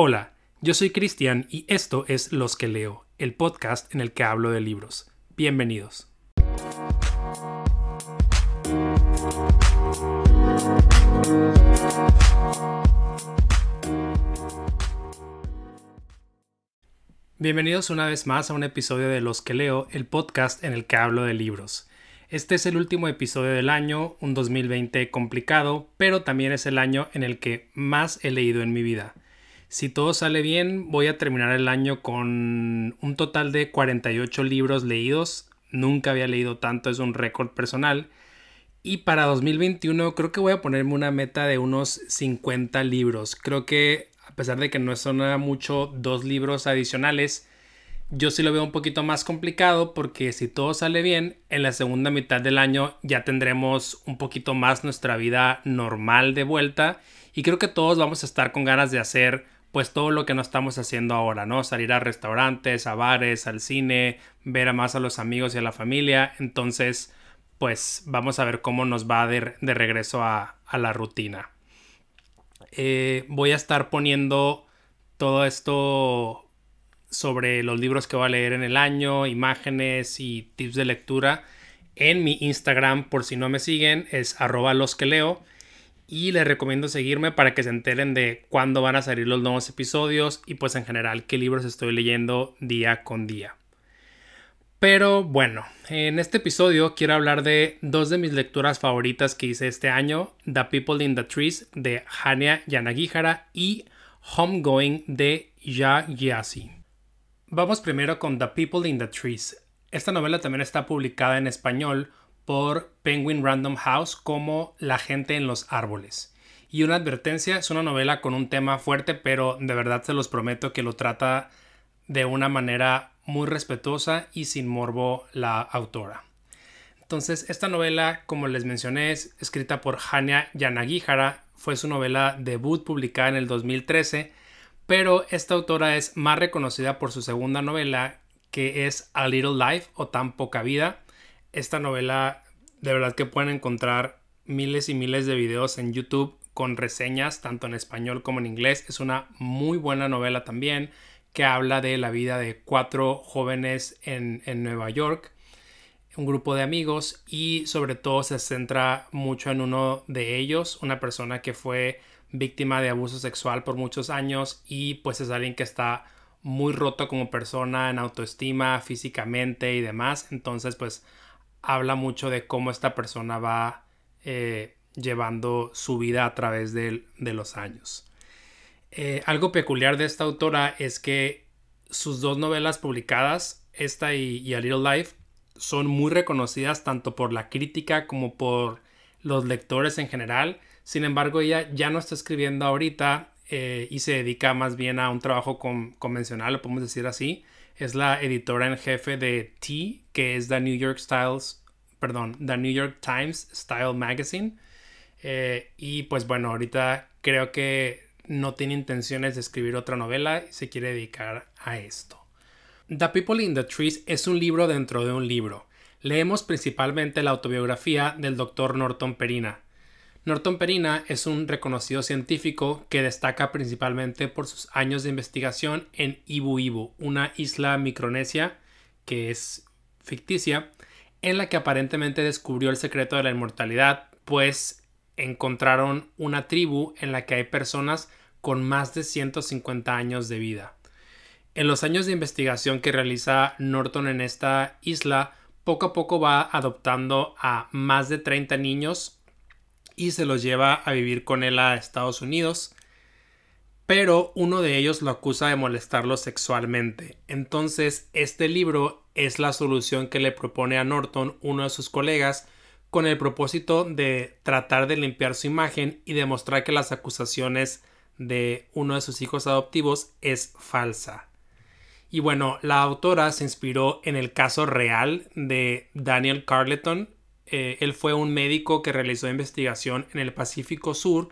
Hola, yo soy Cristian y esto es Los que leo, el podcast en el que hablo de libros. Bienvenidos. Bienvenidos una vez más a un episodio de Los que leo, el podcast en el que hablo de libros. Este es el último episodio del año, un 2020 complicado, pero también es el año en el que más he leído en mi vida. Si todo sale bien, voy a terminar el año con un total de 48 libros leídos. Nunca había leído tanto, es un récord personal. Y para 2021 creo que voy a ponerme una meta de unos 50 libros. Creo que a pesar de que no son mucho dos libros adicionales, yo sí lo veo un poquito más complicado porque si todo sale bien, en la segunda mitad del año ya tendremos un poquito más nuestra vida normal de vuelta y creo que todos vamos a estar con ganas de hacer pues todo lo que no estamos haciendo ahora, ¿no? Salir a restaurantes, a bares, al cine, ver a más a los amigos y a la familia. Entonces, pues vamos a ver cómo nos va de, regreso a, la rutina. Eh, voy a estar poniendo todo esto sobre los libros que voy a leer en el año, imágenes y tips de lectura en mi Instagram por si no me siguen, es arroba los que leo. Y les recomiendo seguirme para que se enteren de cuándo van a salir los nuevos episodios y pues en general qué libros estoy leyendo día con día. Pero bueno, en este episodio quiero hablar de dos de mis lecturas favoritas que hice este año, The People in the Trees de Hania Yanagihara y Homegoing de Ya Gyasi. Vamos primero con The People in the Trees. Esta novela también está publicada en español por Penguin Random House como La gente en los árboles. Y una advertencia, es una novela con un tema fuerte, pero de verdad se los prometo que lo trata de una manera muy respetuosa y sin morbo la autora. Entonces, esta novela, como les mencioné, es escrita por Hania Yanagihara, fue su novela debut publicada en el 2013, pero esta autora es más reconocida por su segunda novela, que es A Little Life o Tan Poca Vida. Esta novela, de verdad que pueden encontrar miles y miles de videos en YouTube con reseñas, tanto en español como en inglés. Es una muy buena novela también que habla de la vida de cuatro jóvenes en, Nueva York, un grupo de amigos y sobre todo se centra mucho en uno de ellos, una persona que fue víctima de abuso sexual por muchos años y pues es alguien que está muy roto como persona en autoestima, físicamente y demás. Entonces pues habla mucho de cómo esta persona va eh, llevando su vida a través de los años. Eh, algo peculiar de esta autora es que sus dos novelas publicadas, esta y, A Little Life, son muy reconocidas tanto por la crítica como por los lectores en general. Sin embargo, ella ya no está escribiendo ahorita eh, y se dedica más bien a un trabajo convencional, lo podemos decir así. Es la editora en jefe de T, que es The New York Styles, perdón, The New York Times Style Magazine. Eh, y pues bueno, ahorita creo que no tiene intenciones de escribir otra novela y se quiere dedicar a esto. The People in the Trees es un libro dentro de un libro. Leemos principalmente la autobiografía del Dr. Norton Perina. Norton Perina es un reconocido científico que destaca principalmente por sus años de investigación en Ibu Ibu, una isla micronesia que es ficticia, en la que aparentemente descubrió el secreto de la inmortalidad, pues encontraron una tribu en la que hay personas con más de 150 años de vida. En los años de investigación que realiza Norton en esta isla, poco a poco va adoptando a más de 30 niños y se los lleva a vivir con él a Estados Unidos, pero uno de ellos lo acusa de molestarlo sexualmente. Entonces, este libro es la solución que le propone a Norton uno de sus colegas con el propósito de tratar de limpiar su imagen y demostrar que las acusaciones de uno de sus hijos adoptivos es falsa. Y bueno, la autora se inspiró en el caso real de Daniel Carleton. Eh, él fue un médico que realizó investigación en el Pacífico Sur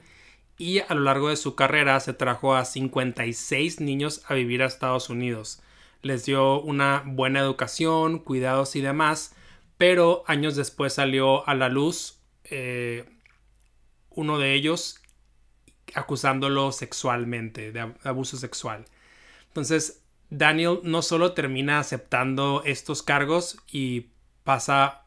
y a lo largo de su carrera se trajo a 56 niños a vivir a Estados Unidos. Les dio una buena educación, cuidados y demás, pero años después salió a la luz eh, uno de ellos acusándolo sexualmente, de abuso sexual. Entonces, Daniel no solo termina aceptando estos cargos y pasa,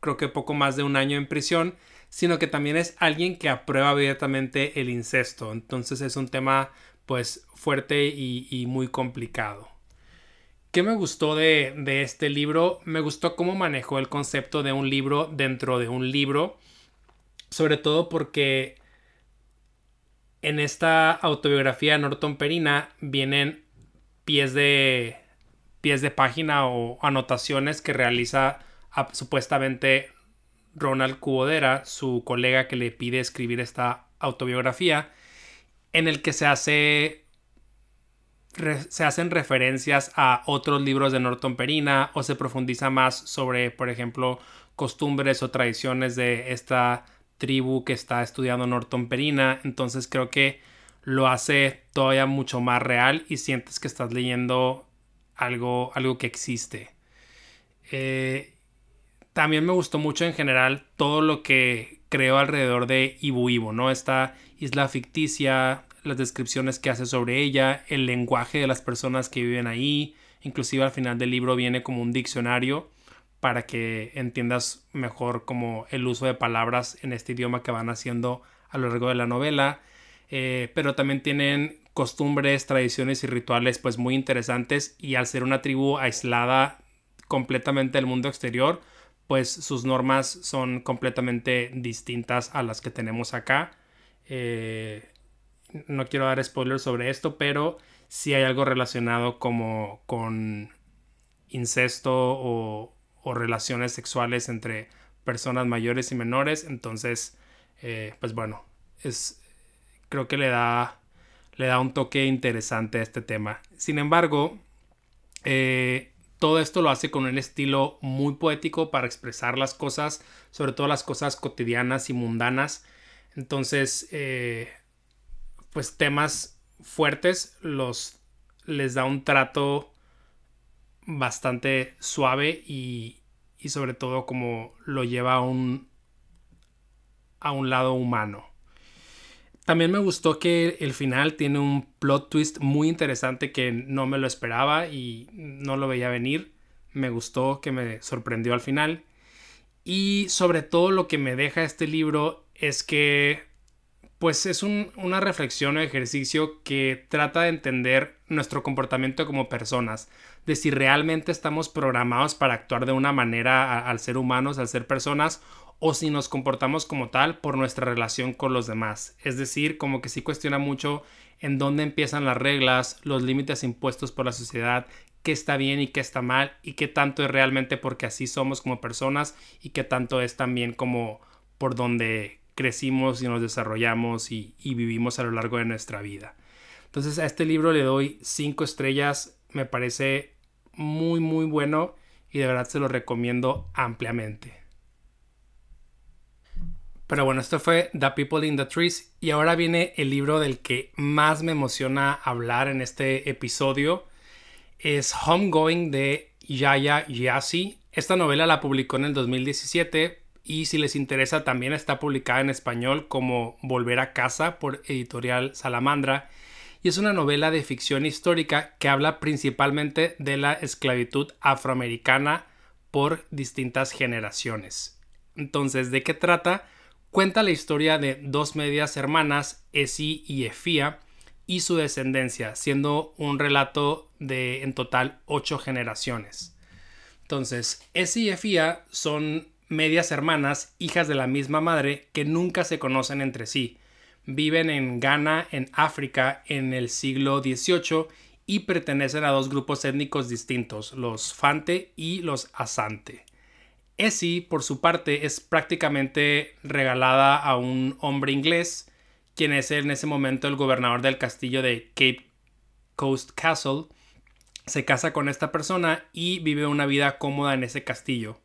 creo que poco más de un año en prisión, sino que también es alguien que aprueba abiertamente el incesto. Entonces es un tema pues fuerte y, muy complicado. ¿Qué me gustó de, de, este libro? Me gustó cómo manejó el concepto de un libro dentro de un libro, sobre todo porque en esta autobiografía de Norton Perina vienen pies de, pies de página o anotaciones que realiza supuestamente Ronald Cubodera, su colega que le pide escribir esta autobiografía, en el que se hace se hacen referencias a otros libros de Norton Perina o se profundiza más sobre, por ejemplo, costumbres o tradiciones de esta tribu que está estudiando Norton Perina. Entonces creo que lo hace todavía mucho más real y sientes que estás leyendo algo, algo que existe. Eh, también me gustó mucho en general todo lo que creó alrededor de Ibu Ibu, ¿no? Esta isla ficticia, las descripciones que hace sobre ella, el lenguaje de las personas que viven ahí, inclusive al final del libro viene como un diccionario para que entiendas mejor como el uso de palabras en este idioma que van haciendo a lo largo de la novela, eh, pero también tienen costumbres, tradiciones y rituales pues muy interesantes. Y al ser una tribu aislada completamente del mundo exterior, pues sus normas son completamente distintas a las que tenemos acá. Eh, no quiero dar spoilers sobre esto, pero sí hay algo relacionado como con incesto o, relaciones sexuales entre personas mayores y menores. Entonces, eh, pues bueno, es, creo que le da, le da un toque interesante a este tema. Sin embargo, eh, todo esto lo hace con un estilo muy poético para expresar las cosas, sobre todo las cosas cotidianas y mundanas. Entonces, eh, pues temas fuertes los les da un trato bastante suave y, y sobre todo como lo lleva a un, a un lado humano. También me gustó que el final tiene un plot twist muy interesante que no me lo esperaba y no lo veía venir. Me gustó que me sorprendió al final. Y sobre todo lo que me deja este libro es que pues es una reflexión o ejercicio que trata de entender nuestro comportamiento como personas, de si realmente estamos programados para actuar de una manera al ser humanos, al ser personas, o si nos comportamos como tal por nuestra relación con los demás. Es decir, como que sí cuestiona mucho en dónde empiezan las reglas, los límites impuestos por la sociedad, qué está bien y qué está mal, y qué tanto es realmente porque así somos como personas y qué tanto es también como por donde crecimos y nos desarrollamos y, vivimos a lo largo de nuestra vida. Entonces a este libro le doy cinco estrellas, me parece muy muy bueno y de verdad se lo recomiendo ampliamente. Pero bueno, esto fue The People in the Trees y ahora viene el libro del que más me emociona hablar en este episodio. Es Homegoing de Yaya Yassi. Esta novela la publicó en el 2017 y si les interesa también está publicada en español como Volver a casa por editorial Salamandra. Y es una novela de ficción histórica que habla principalmente de la esclavitud afroamericana por distintas generaciones. Entonces, ¿de qué trata? cuenta la historia de dos medias hermanas, Esi y Efía, y su descendencia, siendo un relato de en total ocho generaciones. Entonces, Esi y Efía son medias hermanas, hijas de la misma madre, que nunca se conocen entre sí. Viven en Ghana, en África, en el siglo XVIII y pertenecen a dos grupos étnicos distintos, los Fante y los Asante. Essie, por su parte, es prácticamente regalada a un hombre inglés, quien es en ese momento el gobernador del castillo de Cape Coast Castle. Se casa con esta persona y vive una vida cómoda en ese castillo.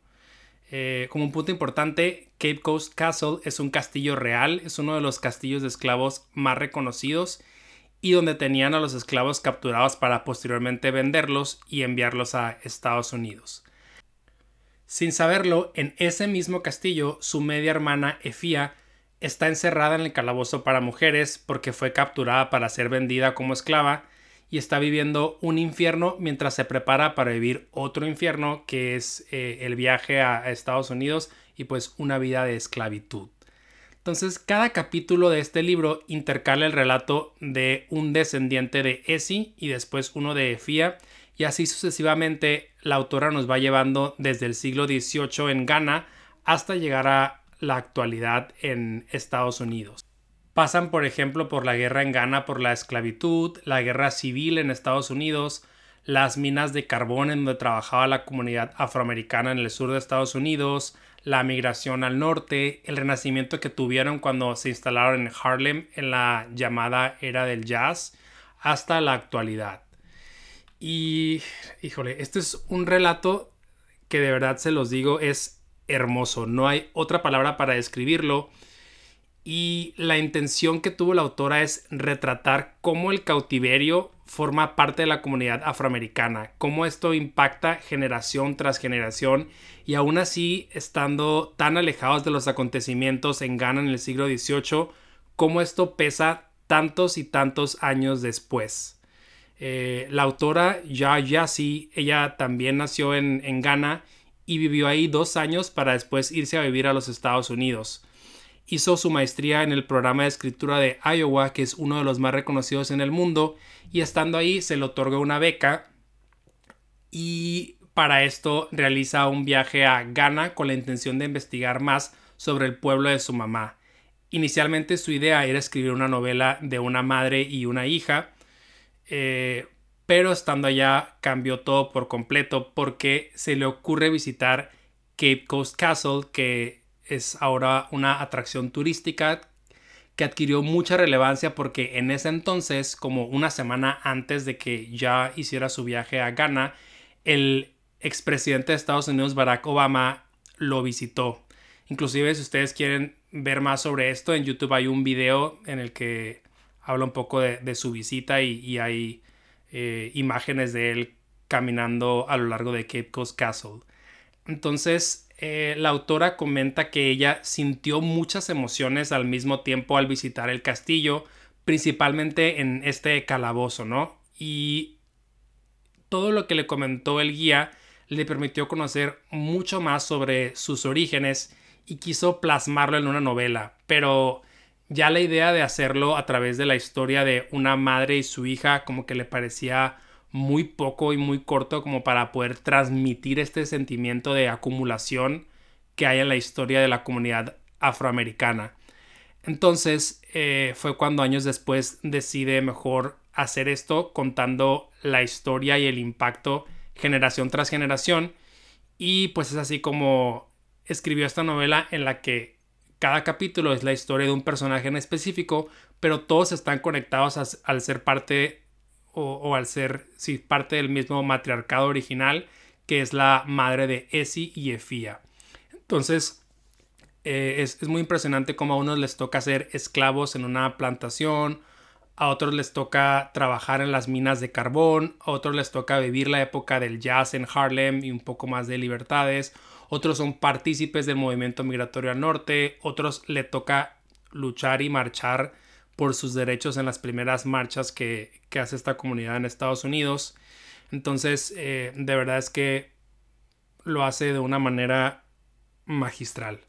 Eh, como un punto importante, Cape Coast Castle es un castillo real, es uno de los castillos de esclavos más reconocidos y donde tenían a los esclavos capturados para posteriormente venderlos y enviarlos a Estados Unidos. Sin saberlo, en ese mismo castillo, su media hermana Efía está encerrada en el calabozo para mujeres porque fue capturada para ser vendida como esclava y está viviendo un infierno mientras se prepara para vivir otro infierno que es eh, el viaje a, Estados Unidos y pues una vida de esclavitud. Entonces, cada capítulo de este libro intercala el relato de un descendiente de Esi y después uno de Efía, y así sucesivamente la autora nos va llevando desde el siglo XVIII en Ghana hasta llegar a la actualidad en Estados Unidos. Pasan, por ejemplo, por la guerra en Ghana por la esclavitud, la guerra civil en Estados Unidos, las minas de carbón en donde trabajaba la comunidad afroamericana en el sur de Estados Unidos, la migración al norte, el renacimiento que tuvieron cuando se instalaron en Harlem en la llamada era del jazz, hasta la actualidad. Y, híjole, este es un relato que de verdad se los digo, es hermoso, no hay otra palabra para describirlo. Y la intención que tuvo la autora es retratar cómo el cautiverio forma parte de la comunidad afroamericana, cómo esto impacta generación tras generación y aún así estando tan alejados de los acontecimientos en Ghana en el siglo XVIII, cómo esto pesa tantos y tantos años después. Eh, la autora Ya Yassi, ella también nació en, en Ghana y vivió ahí dos años para después irse a vivir a los Estados Unidos. Hizo su maestría en el programa de escritura de Iowa, que es uno de los más reconocidos en el mundo, y estando ahí se le otorgó una beca y para esto realiza un viaje a Ghana con la intención de investigar más sobre el pueblo de su mamá. Inicialmente su idea era escribir una novela de una madre y una hija, eh, pero estando allá cambió todo por completo porque se le ocurre visitar Cape Coast Castle, que es ahora una atracción turística que adquirió mucha relevancia porque en ese entonces, como una semana antes de que ya hiciera su viaje a Ghana, el expresidente de Estados Unidos Barack Obama lo visitó. Inclusive si ustedes quieren ver más sobre esto, en YouTube hay un video en el que habla un poco de, su visita y, hay eh, imágenes de él caminando a lo largo de Cape Coast Castle. Entonces, eh, la autora comenta que ella sintió muchas emociones al mismo tiempo al visitar el castillo, principalmente en este calabozo, ¿no? Y todo lo que le comentó el guía le permitió conocer mucho más sobre sus orígenes y quiso plasmarlo en una novela, pero ya la idea de hacerlo a través de la historia de una madre y su hija como que le parecía muy poco y muy corto como para poder transmitir este sentimiento de acumulación que hay en la historia de la comunidad afroamericana. Entonces eh, fue cuando años después decide mejor hacer esto contando la historia y el impacto generación tras generación y pues es así como escribió esta novela en la que cada capítulo es la historia de un personaje en específico, pero todos están conectados al ser parte o, al ser parte del mismo matriarcado original, que es la madre de Esi y Efía. Entonces, eh, es, es, muy impresionante cómo a unos les toca ser esclavos en una plantación, a otros les toca trabajar en las minas de carbón, a otros les toca vivir la época del jazz en Harlem y un poco más de libertades, otros son partícipes del movimiento migratorio al norte, otros le toca luchar y marchar por sus derechos en las primeras marchas que, hace esta comunidad en Estados Unidos. Entonces, eh, de verdad es que lo hace de una manera magistral.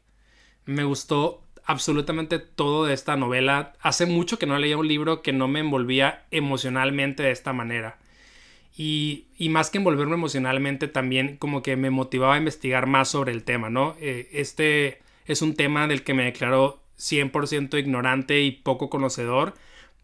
Me gustó absolutamente todo de esta novela. Hace mucho que no leía un libro que no me envolvía emocionalmente de esta manera. Y, más que envolverme emocionalmente, también como que me motivaba a investigar más sobre el tema, ¿no? Eh, este es un tema del que me declaro 100% ignorante y poco conocedor,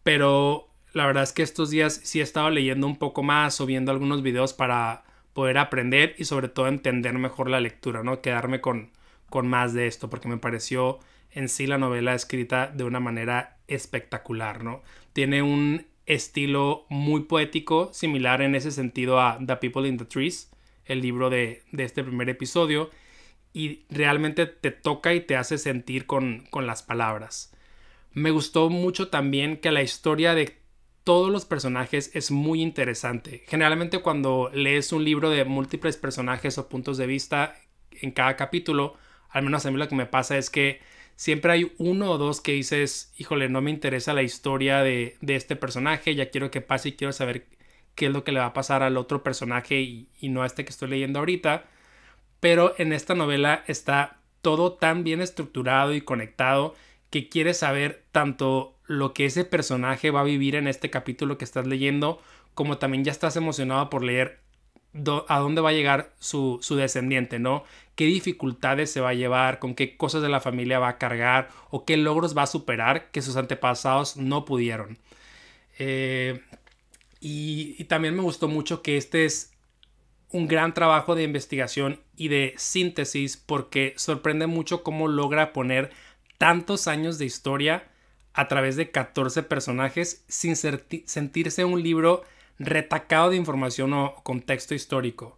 pero la verdad es que estos días sí he estado leyendo un poco más o viendo algunos videos para poder aprender y sobre todo entender mejor la lectura, ¿no? Quedarme con, con más de esto, porque me pareció en sí la novela escrita de una manera espectacular, ¿no? Tiene un estilo muy poético, similar en ese sentido a The People in the Trees, el libro de, este primer episodio, y realmente te toca y te hace sentir con, con las palabras. Me gustó mucho también que la historia de todos los personajes es muy interesante. Generalmente cuando lees un libro de múltiples personajes o puntos de vista en cada capítulo, al menos a mí lo que me pasa es que siempre hay uno o dos que dices, híjole, no me interesa la historia de, este personaje, ya quiero que pase y quiero saber qué es lo que le va a pasar al otro personaje y, y no a este que estoy leyendo ahorita. Pero en esta novela está todo tan bien estructurado y conectado que quieres saber tanto lo que ese personaje va a vivir en este capítulo que estás leyendo, como también ya estás emocionado por leer a dónde va a llegar su, descendiente, ¿no? ¿Qué dificultades se va a llevar? ¿Con qué cosas de la familia va a cargar? ¿O qué logros va a superar que sus antepasados no pudieron? Eh, y, y también me gustó mucho que este es un gran trabajo de investigación y de síntesis porque sorprende mucho cómo logra poner tantos años de historia a través de 14 personajes sin sentirse un libro retacado de información o contexto histórico.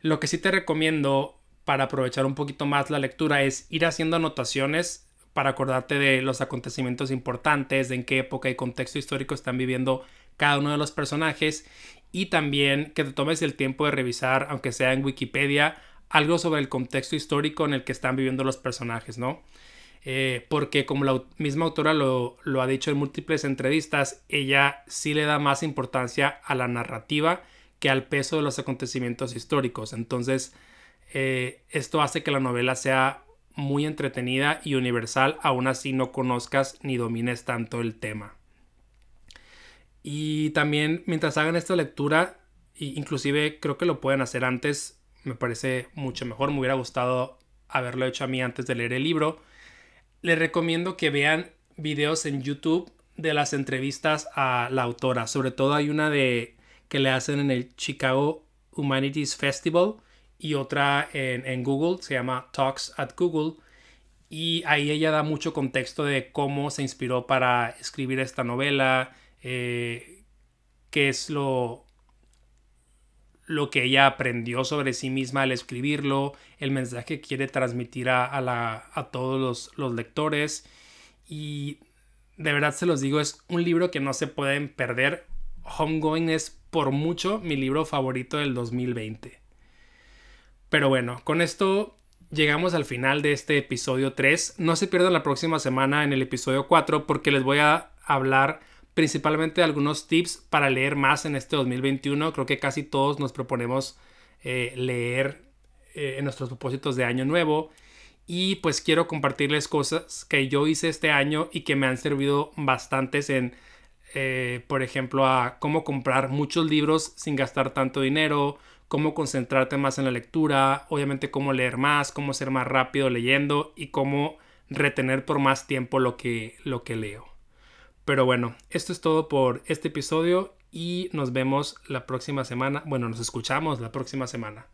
Lo que sí te recomiendo para aprovechar un poquito más la lectura es ir haciendo anotaciones para acordarte de los acontecimientos importantes, de en qué época y contexto histórico están viviendo cada uno de los personajes y también que te tomes el tiempo de revisar, aunque sea en Wikipedia, algo sobre el contexto histórico en el que están viviendo los personajes, ¿no? Eh, porque como la misma autora lo, ha dicho en múltiples entrevistas, ella sí le da más importancia a la narrativa que al peso de los acontecimientos históricos. Entonces, eh, esto hace que la novela sea muy entretenida y universal, aún así no conozcas ni domines tanto el tema. Y también mientras hagan esta lectura, inclusive creo que lo pueden hacer antes, me parece mucho mejor, me hubiera gustado haberlo hecho a mí antes de leer el libro les recomiendo que vean videos en YouTube de las entrevistas a la autora. Sobre todo hay una de que le hacen en el Chicago Humanities Festival y otra en, Google, se llama Talks at Google. Y ahí ella da mucho contexto de cómo se inspiró para escribir esta novela, eh, qué es lo, lo que ella aprendió sobre sí misma al escribirlo, el mensaje que quiere transmitir a, la, a todos los, lectores. Y de verdad se los digo, es un libro que no se pueden perder. Homegoing es por mucho mi libro favorito del 2020. Pero bueno, con esto llegamos al final de este episodio 3. No se pierdan la próxima semana en el episodio 4 porque les voy a hablar principalmente algunos tips para leer más en este 2021. Creo que casi todos nos proponemos eh, leer eh, en nuestros propósitos de año nuevo. Y pues quiero compartirles cosas que yo hice este año y que me han servido bastantes en, eh, por ejemplo, a cómo comprar muchos libros sin gastar tanto dinero, cómo concentrarte más en la lectura, obviamente cómo leer más, cómo ser más rápido leyendo y cómo retener por más tiempo lo que, lo que leo. Pero bueno, esto es todo por este episodio y nos vemos la próxima semana. Bueno, nos escuchamos la próxima semana.